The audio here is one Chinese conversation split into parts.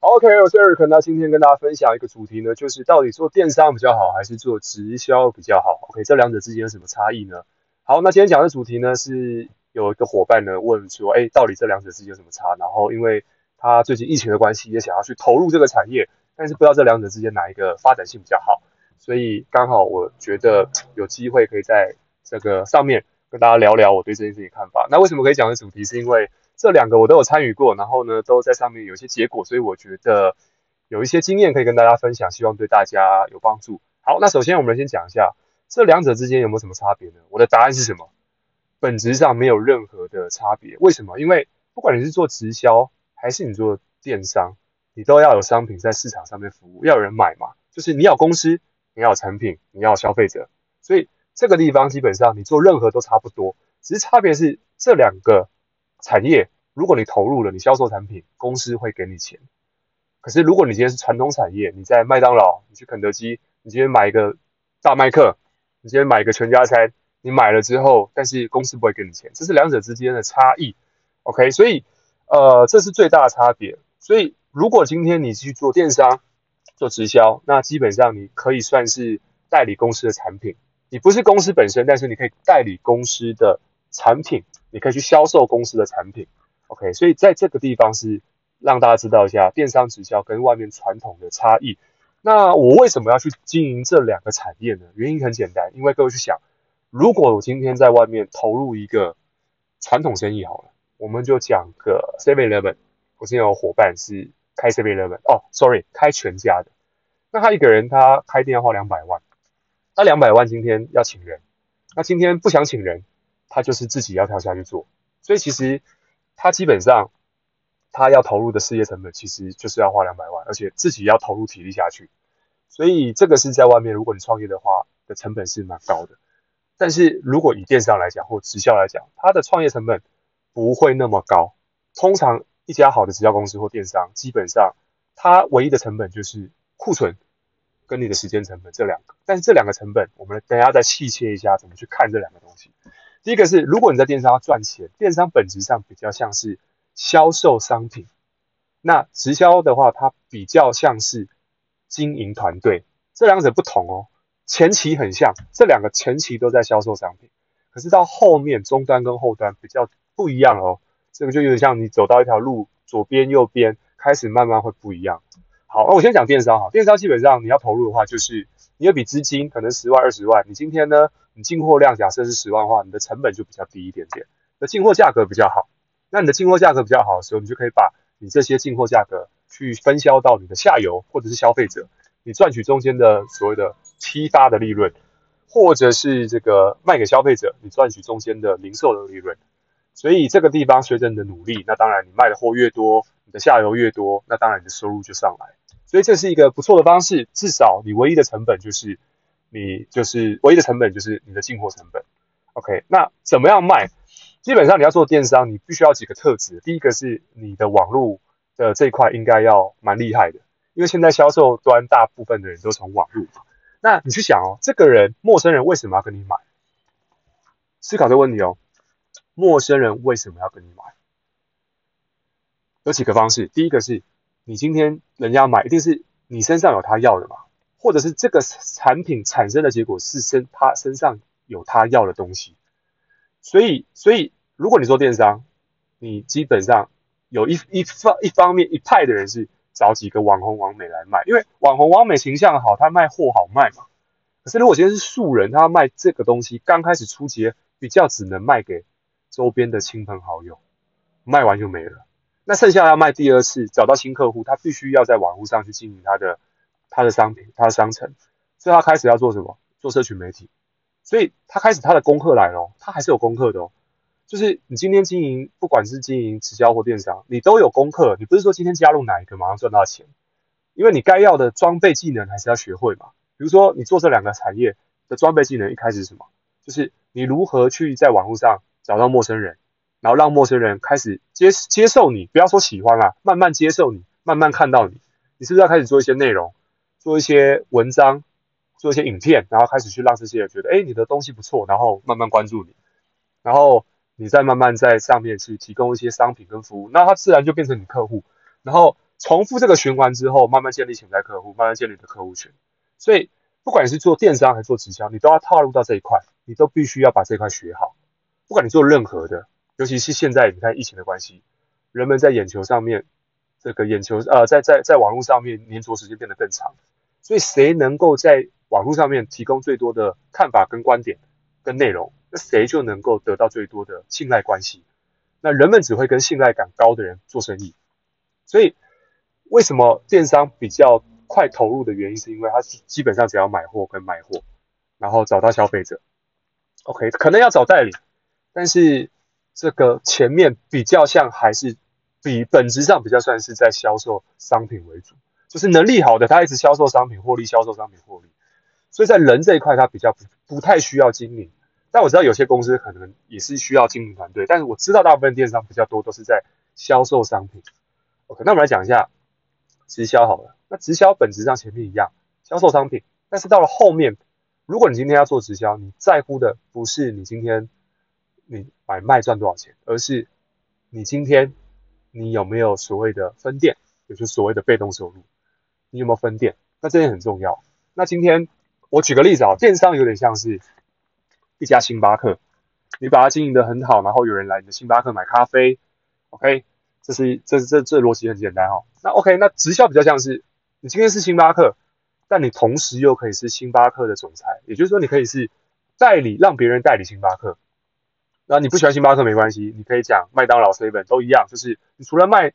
，OK，我是 Eric，那今天跟大家分享一个主题呢，就是到底做电商比较好，还是做直销比较好？OK，这两者之间有什么差异呢？好，那今天讲的主题呢，是有一个伙伴呢问说，哎，到底这两者之间有什么差？然后因为他最近疫情的关系，也想要去投入这个产业，但是不知道这两者之间哪一个发展性比较好，所以刚好我觉得有机会可以在这个上面跟大家聊聊我对这件事情的看法。那为什么可以讲的主题？是因为这两个我都有参与过，然后呢，都在上面有一些结果，所以我觉得有一些经验可以跟大家分享，希望对大家有帮助。好，那首先我们先讲一下这两者之间有没有什么差别呢？我的答案是什么？本质上没有任何的差别。为什么？因为不管你是做直销还是你做电商，你都要有商品在市场上面服务，要有人买嘛。就是你要有公司，你要有产品，你要有消费者，所以这个地方基本上你做任何都差不多，只是差别是这两个。产业，如果你投入了，你销售产品，公司会给你钱。可是如果你今天是传统产业，你在麦当劳，你去肯德基，你今天买一个大麦克，你今天买一个全家餐，你买了之后，但是公司不会给你钱，这是两者之间的差异。OK，所以呃，这是最大的差别。所以如果今天你去做电商、做直销，那基本上你可以算是代理公司的产品。你不是公司本身，但是你可以代理公司的产品。你可以去销售公司的产品，OK，所以在这个地方是让大家知道一下电商直销跟外面传统的差异。那我为什么要去经营这两个产业呢？原因很简单，因为各位去想，如果我今天在外面投入一个传统生意好了，我们就讲个 Seven Eleven，我之前有伙伴是开 Seven Eleven，哦，sorry，开全家的，那他一个人他开店要花两百万，那两百万今天要请人，那今天不想请人。他就是自己要跳下去做，所以其实他基本上他要投入的事业成本其实就是要花两百万，而且自己要投入体力下去，所以这个是在外面如果你创业的话的成本是蛮高的。但是如果以电商来讲或直销来讲，它的创业成本不会那么高。通常一家好的直销公司或电商，基本上它唯一的成本就是库存跟你的时间成本这两个。但是这两个成本，我们等一下再细切一下怎么去看这两个东西。第一个是，如果你在电商要赚钱，电商本质上比较像是销售商品，那直销的话，它比较像是经营团队，这两者不同哦。前期很像，这两个前期都在销售商品，可是到后面中端跟后端比较不一样哦。这个就有点像你走到一条路，左边右边开始慢慢会不一样。好，那我先讲电商哈，电商基本上你要投入的话，就是你有笔资金，可能十万二十万，你今天呢？你进货量假设是十万的话，你的成本就比较低一点点，那进货价格比较好。那你的进货价格比较好的时候，你就可以把你这些进货价格去分销到你的下游或者是消费者，你赚取中间的所谓的批发的利润，或者是这个卖给消费者，你赚取中间的零售的利润。所以这个地方随着你的努力，那当然你卖的货越多，你的下游越多，那当然你的收入就上来。所以这是一个不错的方式，至少你唯一的成本就是。你就是唯一的成本就是你的进货成本，OK？那怎么样卖？基本上你要做电商，你必须要几个特质。第一个是你的网络的这一块应该要蛮厉害的，因为现在销售端大部分的人都从网络。那你去想哦，这个人陌生人为什么要跟你买？思考这个问题哦，陌生人为什么要跟你买？有几个方式。第一个是你今天人家买，一定是你身上有他要的嘛。或者是这个产品产生的结果是身他身上有他要的东西，所以所以如果你做电商，你基本上有一一方一方面一派的人是找几个网红网美来卖，因为网红网美形象好，他卖货好卖嘛。可是如果今天是素人，他卖这个东西刚开始初阶比较只能卖给周边的亲朋好友，卖完就没了。那剩下要卖第二次找到新客户，他必须要在网络上去经营他的。他的商品，他的商城，所以他开始要做什么？做社群媒体，所以他开始他的功课来了，他还是有功课的哦。就是你今天经营，不管是经营直销或电商，你都有功课。你不是说今天加入哪一个马上赚到钱，因为你该要的装备技能还是要学会嘛。比如说你做这两个产业的装备技能，一开始是什么？就是你如何去在网络上找到陌生人，然后让陌生人开始接接受你，不要说喜欢啊，慢慢接受你，慢慢看到你，你是不是要开始做一些内容？做一些文章，做一些影片，然后开始去让这些人觉得，哎，你的东西不错，然后慢慢关注你，然后你再慢慢在上面去提供一些商品跟服务，那他自然就变成你客户。然后重复这个循环之后，慢慢建立潜在客户，慢慢建立你的客户群。所以，不管你是做电商还是做直销，你都要踏入到这一块，你都必须要把这一块学好。不管你做任何的，尤其是现在你看疫情的关系，人们在眼球上面，这个眼球呃，在在在网络上面黏着时间变得更长。所以，谁能够在网络上面提供最多的看法跟观点跟内容，那谁就能够得到最多的信赖关系。那人们只会跟信赖感高的人做生意。所以。为什么电商比较快投入的原因，是因为它基本上只要买货跟卖货，然后找到消费者，OK，可能要找代理，但是这个前面比较像还是比本质上比较算是在销售商品为主，就是能力好的他一直销售商品获利，销售商品获利，所以在人这一块他比较不不太需要经营，但我知道有些公司可能也是需要经营团队，但是我知道大部分电商比较多都是在销售商品，OK，那我们来讲一下。直销好了，那直销本质上前面一样，销售商品。但是到了后面，如果你今天要做直销，你在乎的不是你今天你买卖赚多少钱，而是你今天你有没有所谓的分店，也就是所谓的被动收入，你有没有分店？那这点很重要。那今天我举个例子啊，电商有点像是一家星巴克，你把它经营得很好，然后有人来你的星巴克买咖啡，OK。这是这这这逻辑很简单哈、哦。那 OK，那直销比较像是你今天是星巴克，但你同时又可以是星巴克的总裁，也就是说你可以是代理，让别人代理星巴克。那你不喜欢星巴克没关系，你可以讲麦当劳、seven 都一样，就是你除了卖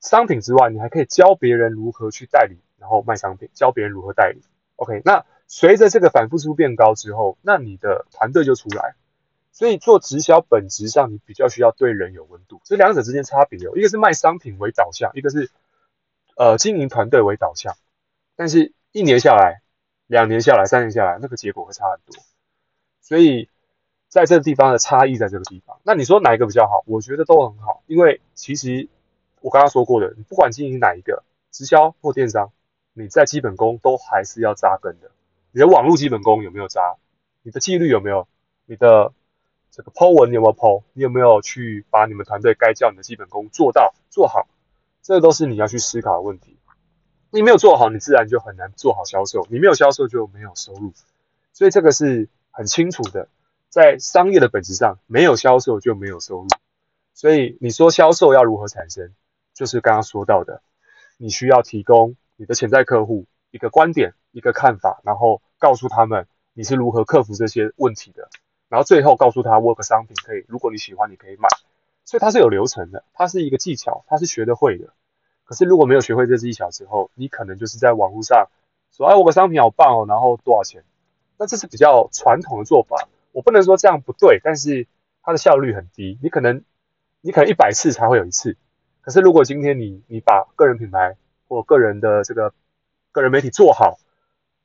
商品之外，你还可以教别人如何去代理，然后卖商品，教别人如何代理。OK，那随着这个反复数变高之后，那你的团队就出来。所以做直销本质上，你比较需要对人有温度。这两者之间差别有，一个是卖商品为导向，一个是呃经营团队为导向。但是一年下来，两年下来，三年下来，那个结果会差很多。所以在这个地方的差异在这个地方。那你说哪一个比较好？我觉得都很好，因为其实我刚刚说过的，你不管经营哪一个，直销或电商，你在基本功都还是要扎根的。你的网络基本功有没有扎？你的纪律有没有？你的这个 Po 文你有没有 Po？你有没有去把你们团队该教你的基本功做到做好？这都是你要去思考的问题。你没有做好，你自然就很难做好销售。你没有销售，就没有收入。所以这个是很清楚的，在商业的本质上，没有销售就没有收入。所以你说销售要如何产生？就是刚刚说到的，你需要提供你的潜在客户一个观点、一个看法，然后告诉他们你是如何克服这些问题的。然后最后告诉他，work 商品可以，如果你喜欢，你可以买。所以它是有流程的，它是一个技巧，它是学得会的。可是如果没有学会这技巧之后，你可能就是在网络上说，哎，work 商品好棒哦，然后多少钱？那这是比较传统的做法。我不能说这样不对，但是它的效率很低。你可能你可能一百次才会有一次。可是如果今天你你把个人品牌或个人的这个个人媒体做好。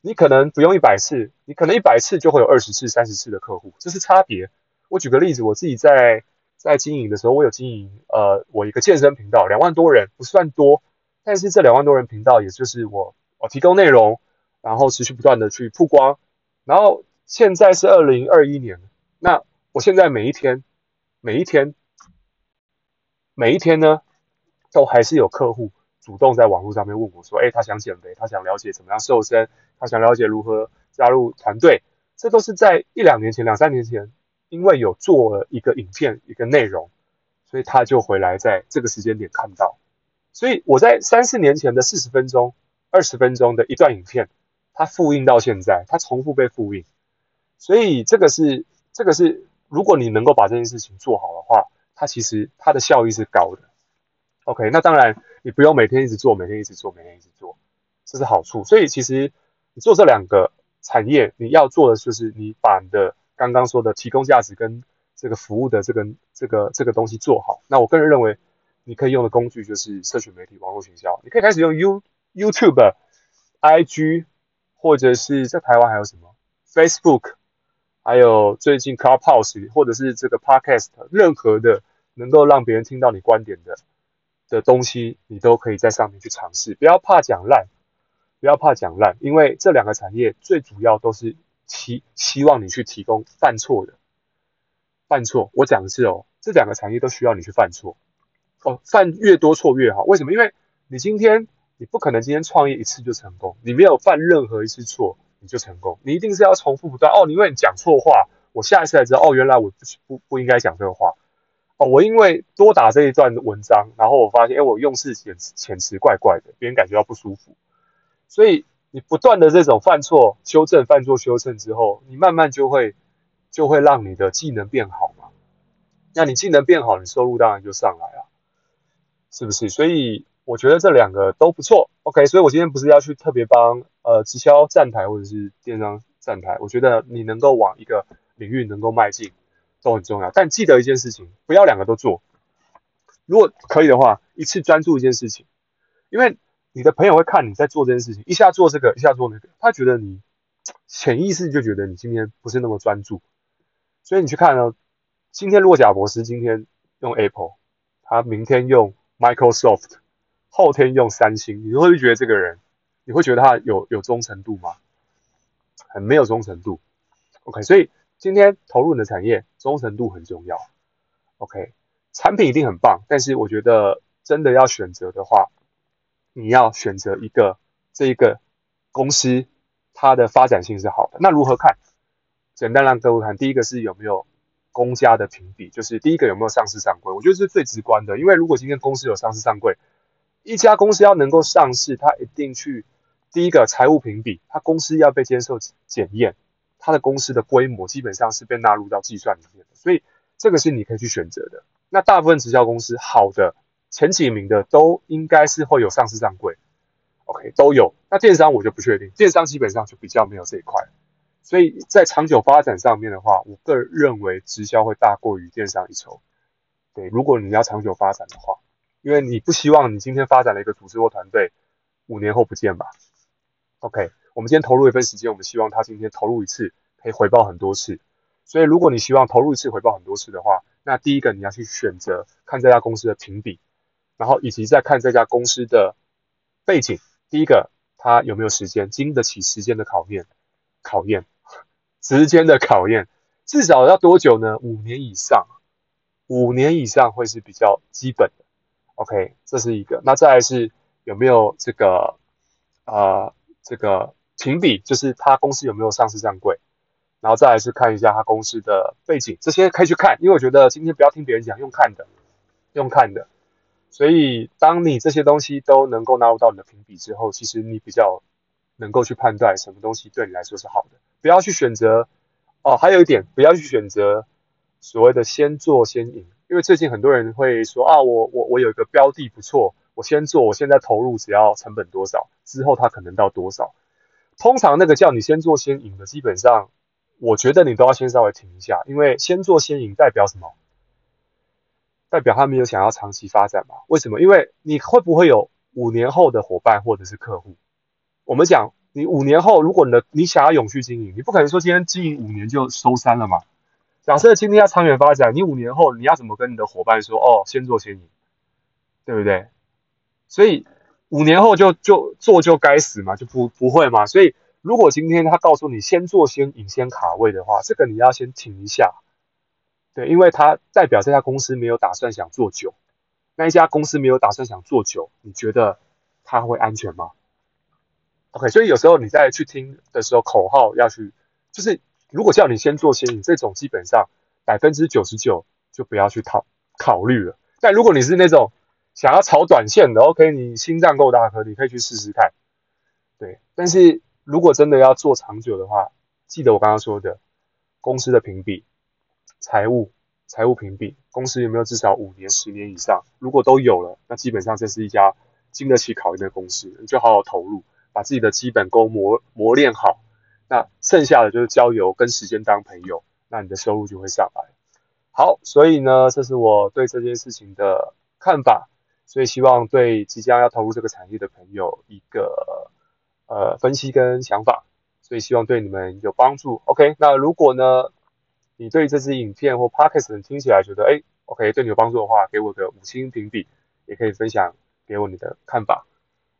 你可能不用一百次，你可能一百次就会有二十次、三十次的客户，这是差别。我举个例子，我自己在在经营的时候，我有经营呃，我一个健身频道，两万多人不算多，但是这两万多人频道，也就是我我提供内容，然后持续不断的去曝光，然后现在是二零二一年，那我现在每一天每一天每一天呢，都还是有客户。主动在网络上面问我说：“哎，他想减肥，他想了解怎么样瘦身，他想了解如何加入团队。”这都是在一两年前、两三年前，因为有做了一个影片、一个内容，所以他就回来在这个时间点看到。所以我在三四年前的四十分钟、二十分钟的一段影片，它复印到现在，它重复被复印。所以这个是这个是，如果你能够把这件事情做好的话，它其实它的效益是高的。OK，那当然。你不用每天一直做，每天一直做，每天一直做，这是好处。所以其实你做这两个产业，你要做的就是你把你的刚刚说的提供价值跟这个服务的这个这个这个东西做好。那我个人认为，你可以用的工具就是社群媒体、网络营销。你可以开始用 You YouTube、IG，或者是在台湾还有什么 Facebook，还有最近 Clubhouse，或者是这个 Podcast，任何的能够让别人听到你观点的。的东西你都可以在上面去尝试，不要怕讲烂，不要怕讲烂，因为这两个产业最主要都是期希望你去提供犯错的，犯错，我讲的是哦，这两个产业都需要你去犯错，哦，犯越多错越好，为什么？因为你今天你不可能今天创业一次就成功，你没有犯任何一次错就成功，你一定是要重复不断。哦，你因为你讲错话，我下一次才知道，哦，原来我不不不应该讲这个话。哦，我因为多打这一段文章，然后我发现，哎，我用词遣遣词怪怪的，别人感觉到不舒服。所以你不断的这种犯错、修正、犯错、修正之后，你慢慢就会就会让你的技能变好嘛。那你技能变好，你收入当然就上来了，是不是？所以我觉得这两个都不错。OK，所以我今天不是要去特别帮呃直销站台或者是电商站台，我觉得你能够往一个领域能够迈进。都很重要，但记得一件事情，不要两个都做。如果可以的话，一次专注一件事情，因为你的朋友会看你在做这件事情，一下做这个，一下做那个，他觉得你潜意识就觉得你今天不是那么专注。所以你去看呢，今天如果贾伯斯今天用 Apple，他明天用 Microsoft，后天用三星，你会不会觉得这个人，你会觉得他有有忠诚度吗？很没有忠诚度。OK，所以。今天投入你的产业，忠诚度很重要。OK，产品一定很棒，但是我觉得真的要选择的话，你要选择一个这一个公司，它的发展性是好的。那如何看？简单让各位看，第一个是有没有公家的评比，就是第一个有没有上市上柜，我觉得是最直观的。因为如果今天公司有上市上柜，一家公司要能够上市，它一定去第一个财务评比，它公司要被接受检验。它的公司的规模基本上是被纳入到计算里面的，所以这个是你可以去选择的。那大部分直销公司好的前几名的都应该是会有上市上柜，OK 都有。那电商我就不确定，电商基本上就比较没有这一块。所以在长久发展上面的话，我个人认为直销会大过于电商一筹。对，如果你要长久发展的话，因为你不希望你今天发展了一个组织或团队，五年后不见吧？OK。我们今天投入一份时间，我们希望他今天投入一次可以回报很多次。所以，如果你希望投入一次回报很多次的话，那第一个你要去选择看这家公司的评比，然后以及再看这家公司的背景。第一个，他有没有时间，经得起时间的考验？考验时间的考验，至少要多久呢？五年以上，五年以上会是比较基本的。OK，这是一个。那再来是有没有这个、呃，这个。评比就是他公司有没有上市上柜，然后再来是看一下他公司的背景，这些可以去看，因为我觉得今天不要听别人讲，用看的，用看的。所以当你这些东西都能够纳入到你的评比之后，其实你比较能够去判断什么东西对你来说是好的。不要去选择哦，还有一点，不要去选择所谓的先做先赢，因为最近很多人会说啊，我我我有一个标的不错，我先做，我现在投入只要成本多少，之后它可能到多少。通常那个叫你先做先赢的，基本上我觉得你都要先稍微停一下，因为先做先赢代表什么？代表他没有想要长期发展嘛？为什么？因为你会不会有五年后的伙伴或者是客户？我们讲你五年后，如果你的你想要永续经营，你不可能说今天经营五年就收山了嘛？假设今天要长远发展，你五年后你要怎么跟你的伙伴说？哦，先做先赢，对不对？所以。五年后就就做就该死嘛，就不不会嘛。所以如果今天他告诉你先做先赢先卡位的话，这个你要先停一下，对，因为他代表这家公司没有打算想做久。那一家公司没有打算想做久，你觉得他会安全吗？OK，所以有时候你在去听的时候，口号要去，就是如果叫你先做先你，这种基本上百分之九十九就不要去考考虑了。但如果你是那种。想要炒短线的，OK，你心脏够大颗，你可以去试试看。对，但是如果真的要做长久的话，记得我刚刚说的公司的评比、财务、财务评比，公司有没有至少五年、十年以上？如果都有了，那基本上这是一家经得起考验的公司，你就好好投入，把自己的基本功磨磨练好。那剩下的就是交友跟时间当朋友，那你的收入就会上来。好，所以呢，这是我对这件事情的看法。所以希望对即将要投入这个产业的朋友一个呃分析跟想法，所以希望对你们有帮助。OK，那如果呢，你对这支影片或 Podcast 听起来觉得哎，OK 对你有帮助的话，给我个五星评比，也可以分享给我你的看法。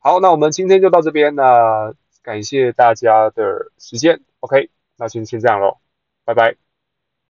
好，那我们今天就到这边，那感谢大家的时间。OK，那先先这样喽，拜拜。